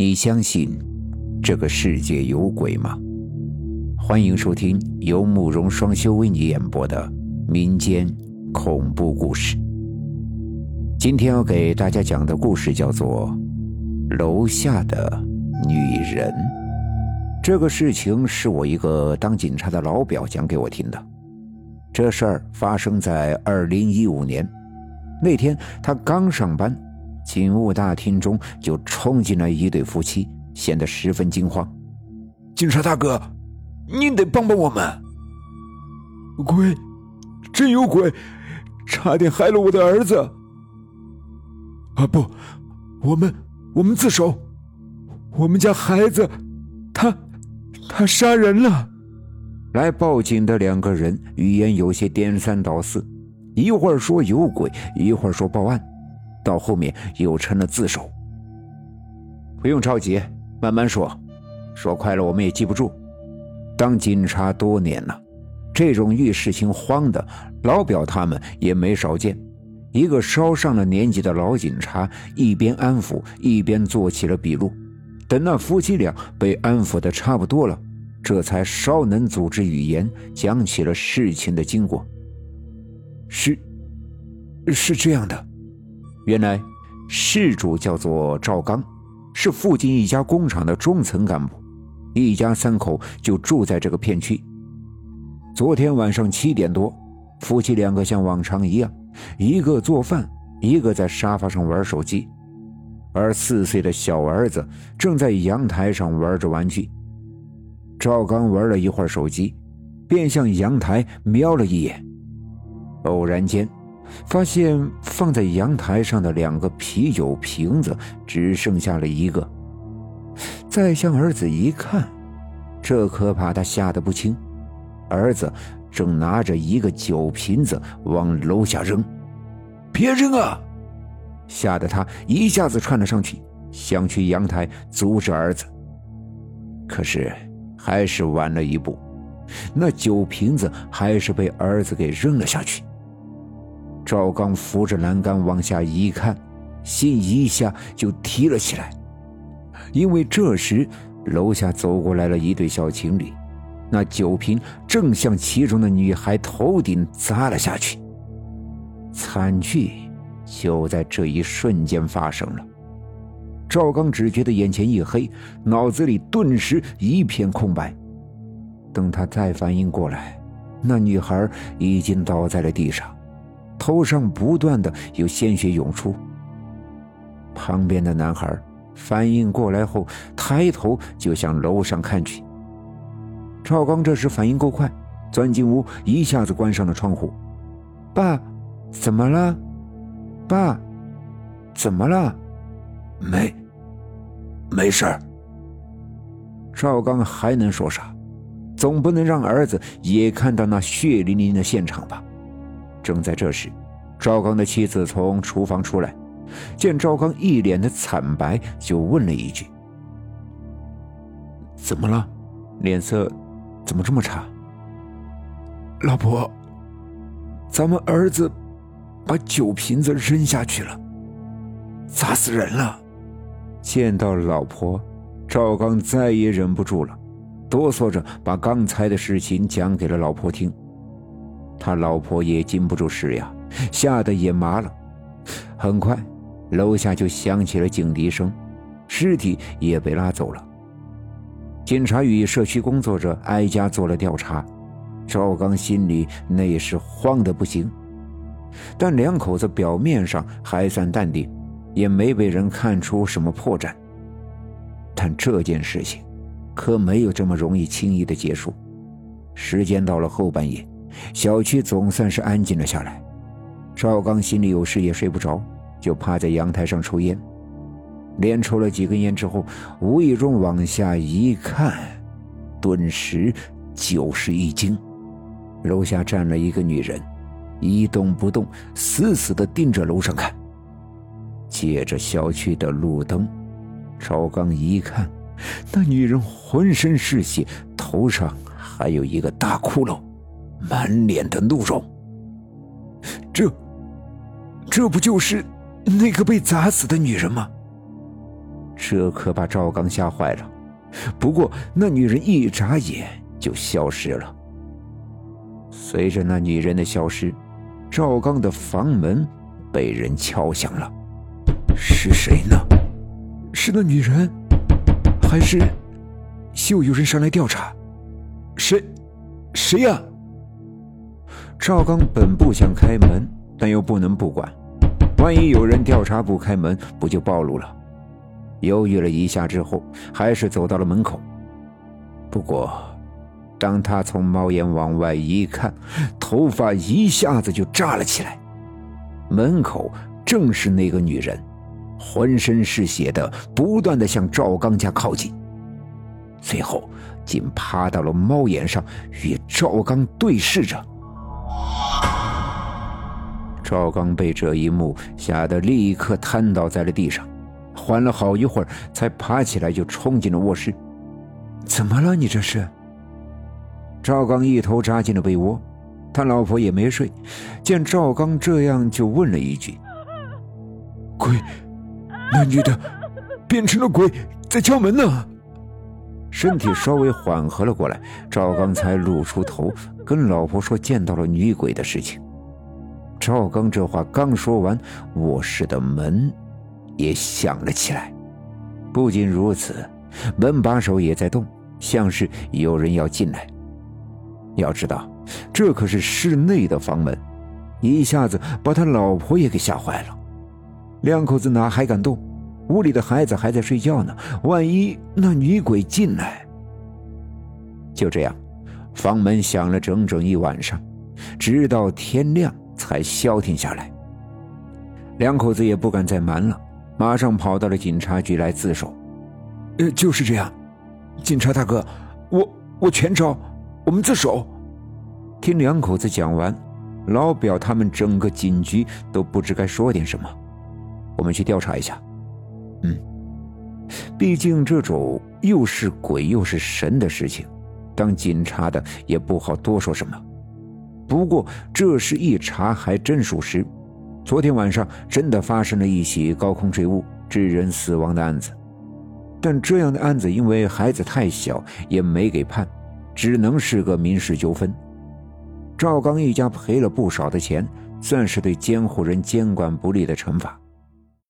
你相信这个世界有鬼吗？欢迎收听由慕容双修为你演播的民间恐怖故事。今天要给大家讲的故事叫做《楼下的女人》。这个事情是我一个当警察的老表讲给我听的。这事儿发生在二零一五年，那天他刚上班。警务大厅中就冲进来一对夫妻，显得十分惊慌。警察大哥，您得帮帮我们！鬼，真有鬼，差点害了我的儿子！啊不，我们我们自首，我们家孩子，他他杀人了！来报警的两个人语言有些颠三倒四，一会儿说有鬼，一会儿说报案。到后面又成了自首。不用着急，慢慢说，说快了我们也记不住。当警察多年了，这种遇事情慌的老表他们也没少见。一个稍上了年纪的老警察一边安抚，一边做起了笔录。等那夫妻俩被安抚的差不多了，这才稍能组织语言，讲起了事情的经过。是，是这样的。原来，事主叫做赵刚，是附近一家工厂的中层干部，一家三口就住在这个片区。昨天晚上七点多，夫妻两个像往常一样，一个做饭，一个在沙发上玩手机，而四岁的小儿子正在阳台上玩着玩具。赵刚玩了一会儿手机，便向阳台瞄了一眼，偶然间。发现放在阳台上的两个啤酒瓶子只剩下了一个。再向儿子一看，这可把他吓得不轻。儿子正拿着一个酒瓶子往楼下扔，别扔啊！吓得他一下子窜了上去，想去阳台阻止儿子。可是还是晚了一步，那酒瓶子还是被儿子给扔了下去。赵刚扶着栏杆往下一看，心一下就提了起来，因为这时楼下走过来了一对小情侣，那酒瓶正向其中的女孩头顶砸了下去，惨剧就在这一瞬间发生了。赵刚只觉得眼前一黑，脑子里顿时一片空白。等他再反应过来，那女孩已经倒在了地上。头上不断的有鲜血涌出。旁边的男孩反应过来后，抬头就向楼上看去。赵刚这时反应够快，钻进屋，一下子关上了窗户。爸，怎么了？爸，怎么了？没，没事儿。赵刚还能说啥？总不能让儿子也看到那血淋淋的现场吧？正在这时，赵刚的妻子从厨房出来，见赵刚一脸的惨白，就问了一句：“怎么了？脸色怎么这么差？”老婆，咱们儿子把酒瓶子扔下去了，砸死人了。见到老婆，赵刚再也忍不住了，哆嗦着把刚才的事情讲给了老婆听。他老婆也禁不住事呀，吓得也麻了。很快，楼下就响起了警笛声，尸体也被拉走了。警察与社区工作者挨家做了调查，赵刚心里那是慌得不行。但两口子表面上还算淡定，也没被人看出什么破绽。但这件事情，可没有这么容易轻易的结束。时间到了后半夜。小区总算是安静了下来，赵刚心里有事也睡不着，就趴在阳台上抽烟。连抽了几根烟之后，无意中往下一看，顿时就是一惊。楼下站了一个女人，一动不动，死死地盯着楼上看。借着小区的路灯，赵刚一看，那女人浑身是血，头上还有一个大窟窿。满脸的怒容，这，这不就是那个被砸死的女人吗？这可把赵刚吓坏了。不过那女人一眨眼就消失了。随着那女人的消失，赵刚的房门被人敲响了。是谁呢？是那女人，还是又有人上来调查？谁？谁呀？赵刚本不想开门，但又不能不管。万一有人调查不开门，不就暴露了？犹豫了一下之后，还是走到了门口。不过，当他从猫眼往外一看，头发一下子就炸了起来。门口正是那个女人，浑身是血的，不断的向赵刚家靠近，最后竟趴到了猫眼上，与赵刚对视着。赵刚被这一幕吓得立刻瘫倒在了地上，缓了好一会儿才爬起来，就冲进了卧室。怎么了？你这是？赵刚一头扎进了被窝，他老婆也没睡，见赵刚这样，就问了一句：“鬼？那女的变成了鬼，在敲门呢？” 身体稍微缓和了过来，赵刚才露出头，跟老婆说见到了女鬼的事情。赵刚这话刚说完，卧室的门也响了起来。不仅如此，门把手也在动，像是有人要进来。要知道，这可是室内的房门，一下子把他老婆也给吓坏了。两口子哪还敢动？屋里的孩子还在睡觉呢，万一那女鬼进来……就这样，房门响了整整一晚上，直到天亮。才消停下来，两口子也不敢再瞒了，马上跑到了警察局来自首。呃，就是这样，警察大哥，我我全招，我们自首。听两口子讲完，老表他们整个警局都不知该说点什么。我们去调查一下。嗯，毕竟这种又是鬼又是神的事情，当警察的也不好多说什么。不过这事一查还真属实，昨天晚上真的发生了一起高空坠物致人死亡的案子，但这样的案子因为孩子太小也没给判，只能是个民事纠纷。赵刚一家赔了不少的钱，算是对监护人监管不力的惩罚。